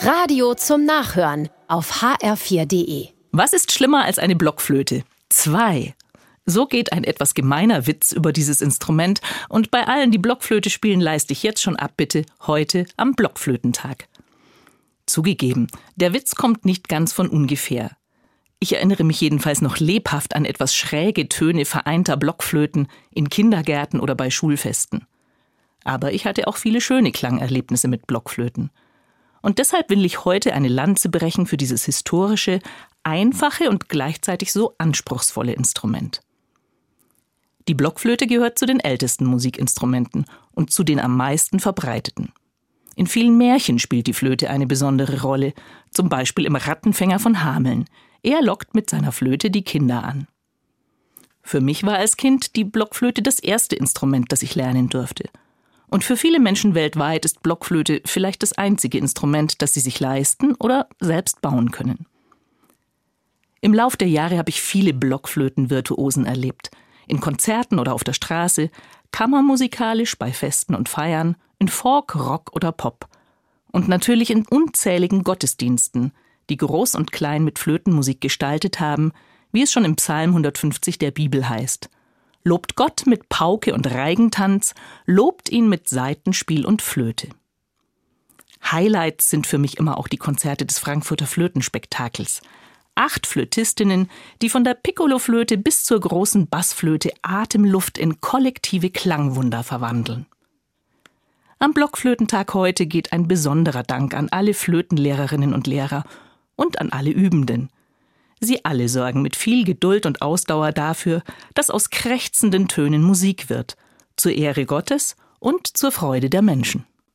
Radio zum Nachhören auf hr4.de. Was ist schlimmer als eine Blockflöte? Zwei. So geht ein etwas gemeiner Witz über dieses Instrument und bei allen, die Blockflöte spielen, leiste ich jetzt schon ab, bitte, heute am Blockflötentag. Zugegeben, der Witz kommt nicht ganz von ungefähr. Ich erinnere mich jedenfalls noch lebhaft an etwas schräge Töne vereinter Blockflöten in Kindergärten oder bei Schulfesten. Aber ich hatte auch viele schöne Klangerlebnisse mit Blockflöten. Und deshalb will ich heute eine Lanze brechen für dieses historische, einfache und gleichzeitig so anspruchsvolle Instrument. Die Blockflöte gehört zu den ältesten Musikinstrumenten und zu den am meisten verbreiteten. In vielen Märchen spielt die Flöte eine besondere Rolle, zum Beispiel im Rattenfänger von Hameln, er lockt mit seiner Flöte die Kinder an. Für mich war als Kind die Blockflöte das erste Instrument, das ich lernen durfte. Und für viele Menschen weltweit ist Blockflöte vielleicht das einzige Instrument, das sie sich leisten oder selbst bauen können. Im Lauf der Jahre habe ich viele Blockflöten-Virtuosen erlebt. In Konzerten oder auf der Straße, kammermusikalisch bei Festen und Feiern, in Folk, Rock oder Pop. Und natürlich in unzähligen Gottesdiensten – die groß und klein mit Flötenmusik gestaltet haben, wie es schon im Psalm 150 der Bibel heißt. Lobt Gott mit Pauke und Reigentanz, lobt ihn mit Saitenspiel und Flöte. Highlights sind für mich immer auch die Konzerte des Frankfurter Flötenspektakels. Acht Flötistinnen, die von der Piccoloflöte bis zur großen Bassflöte Atemluft in kollektive Klangwunder verwandeln. Am Blockflötentag heute geht ein besonderer Dank an alle Flötenlehrerinnen und Lehrer und an alle Übenden. Sie alle sorgen mit viel Geduld und Ausdauer dafür, dass aus krächzenden Tönen Musik wird, zur Ehre Gottes und zur Freude der Menschen.